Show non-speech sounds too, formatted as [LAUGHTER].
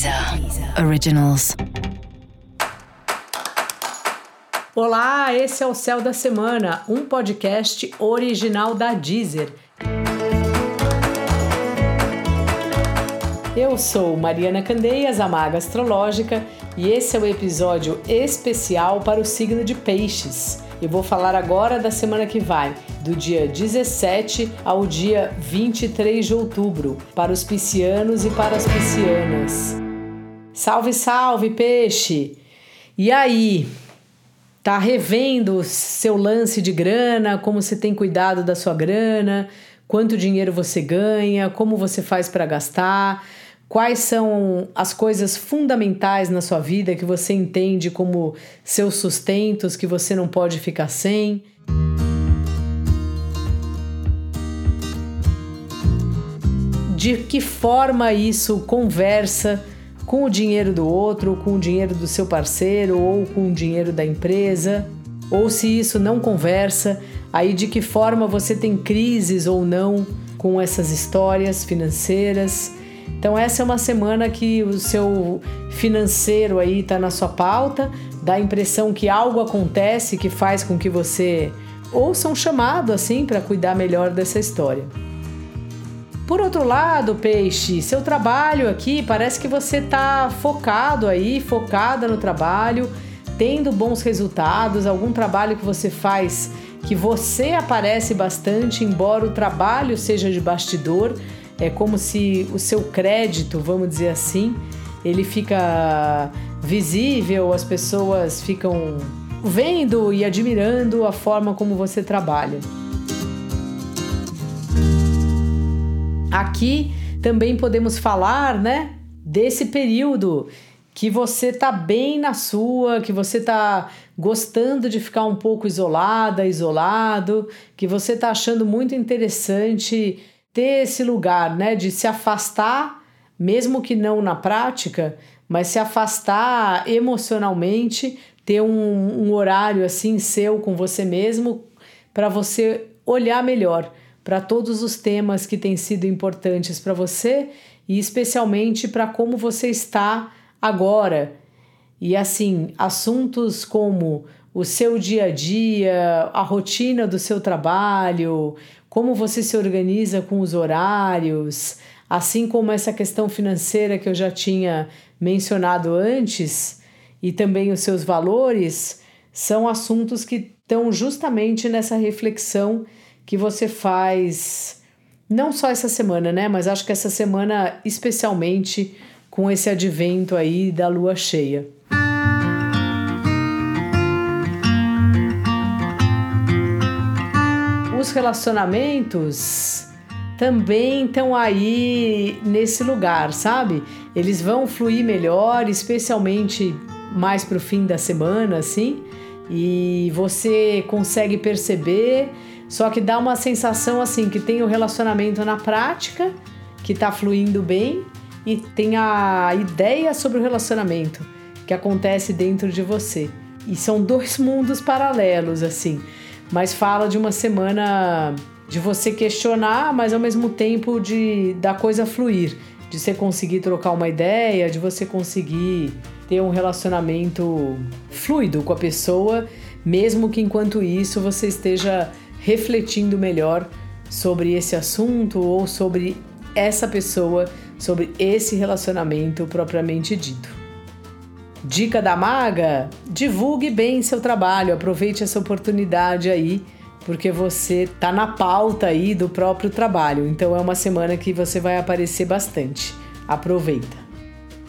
Deezer Originals. Olá, esse é o Céu da Semana, um podcast original da Deezer. Eu sou Mariana Candeias, a Maga Astrológica, e esse é o episódio especial para o signo de Peixes. Eu vou falar agora da semana que vai, do dia 17 ao dia 23 de outubro, para os piscianos e para as piscianas. Salve, salve, peixe! E aí? Tá revendo seu lance de grana, como você tem cuidado da sua grana, quanto dinheiro você ganha, como você faz para gastar? Quais são as coisas fundamentais na sua vida que você entende como seus sustentos que você não pode ficar sem? De que forma isso conversa com o dinheiro do outro, com o dinheiro do seu parceiro ou com o dinheiro da empresa? Ou se isso não conversa, aí de que forma você tem crises ou não com essas histórias financeiras? Então essa é uma semana que o seu financeiro aí está na sua pauta, dá a impressão que algo acontece que faz com que você ouça um chamado assim para cuidar melhor dessa história. Por outro lado, peixe, seu trabalho aqui parece que você está focado aí, focada no trabalho, tendo bons resultados, algum trabalho que você faz que você aparece bastante, embora o trabalho seja de bastidor, é como se o seu crédito, vamos dizer assim, ele fica visível, as pessoas ficam vendo e admirando a forma como você trabalha. Aqui também podemos falar, né, desse período que você tá bem na sua, que você tá gostando de ficar um pouco isolada, isolado, que você tá achando muito interessante ter esse lugar, né, de se afastar, mesmo que não na prática, mas se afastar emocionalmente, ter um, um horário assim seu com você mesmo para você olhar melhor para todos os temas que têm sido importantes para você e especialmente para como você está agora. E assim, assuntos como o seu dia a dia, a rotina do seu trabalho, como você se organiza com os horários, assim como essa questão financeira que eu já tinha mencionado antes, e também os seus valores, são assuntos que estão justamente nessa reflexão que você faz, não só essa semana, né? Mas acho que essa semana, especialmente com esse advento aí da lua cheia. os relacionamentos também estão aí nesse lugar, sabe? Eles vão fluir melhor, especialmente mais para o fim da semana, assim, e você consegue perceber, só que dá uma sensação assim que tem o relacionamento na prática, que está fluindo bem, e tem a ideia sobre o relacionamento que acontece dentro de você. E são dois [LAUGHS] mundos paralelos, assim mas fala de uma semana de você questionar, mas ao mesmo tempo de da coisa fluir, de você conseguir trocar uma ideia, de você conseguir ter um relacionamento fluido com a pessoa, mesmo que enquanto isso você esteja refletindo melhor sobre esse assunto ou sobre essa pessoa, sobre esse relacionamento propriamente dito. Dica da maga: divulgue bem seu trabalho, aproveite essa oportunidade aí, porque você tá na pauta aí do próprio trabalho. Então é uma semana que você vai aparecer bastante. Aproveita.